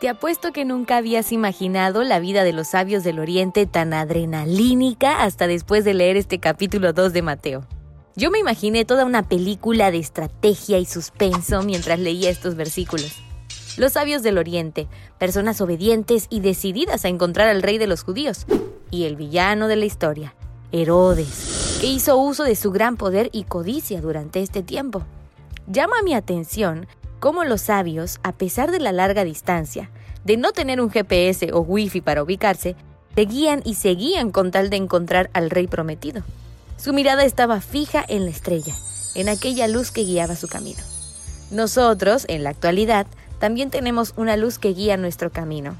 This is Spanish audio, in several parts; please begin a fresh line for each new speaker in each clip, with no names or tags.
Te apuesto que nunca habías imaginado la vida de los sabios del Oriente tan adrenalínica hasta después de leer este capítulo 2 de Mateo. Yo me imaginé toda una película de estrategia y suspenso mientras leía estos versículos. Los sabios del Oriente, personas obedientes y decididas a encontrar al rey de los judíos, y el villano de la historia, Herodes, que hizo uso de su gran poder y codicia durante este tiempo. Llama mi atención cómo los sabios, a pesar de la larga distancia, de no tener un GPS o wifi para ubicarse, seguían y seguían con tal de encontrar al rey prometido. Su mirada estaba fija en la estrella, en aquella luz que guiaba su camino. Nosotros, en la actualidad, también tenemos una luz que guía nuestro camino.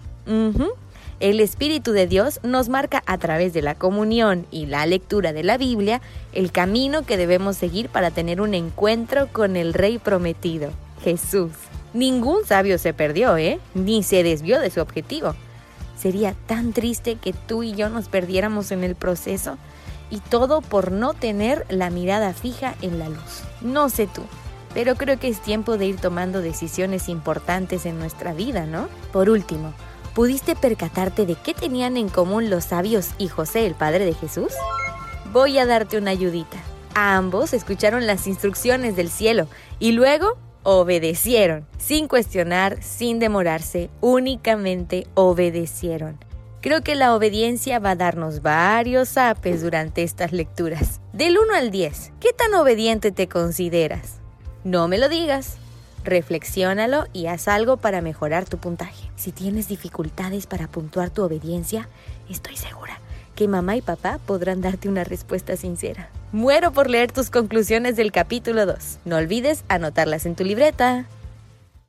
El Espíritu de Dios nos marca a través de la comunión y la lectura de la Biblia el camino que debemos seguir para tener un encuentro con el Rey prometido. Jesús. Ningún sabio se perdió, ¿eh? Ni se desvió de su objetivo. Sería tan triste que tú y yo nos perdiéramos en el proceso y todo por no tener la mirada fija en la luz. No sé tú, pero creo que es tiempo de ir tomando decisiones importantes en nuestra vida, ¿no? Por último, ¿pudiste percatarte de qué tenían en común los sabios y José, el padre de Jesús? Voy a darte una ayudita. Ambos escucharon las instrucciones del cielo y luego obedecieron, sin cuestionar, sin demorarse, únicamente obedecieron. Creo que la obediencia va a darnos varios apes durante estas lecturas. Del 1 al 10, ¿qué tan obediente te consideras? No me lo digas. Reflexiónalo y haz algo para mejorar tu puntaje. Si tienes dificultades para puntuar tu obediencia, estoy segura que mamá y papá podrán darte una respuesta sincera. Muero por leer tus conclusiones del capítulo 2. No olvides anotarlas en tu libreta.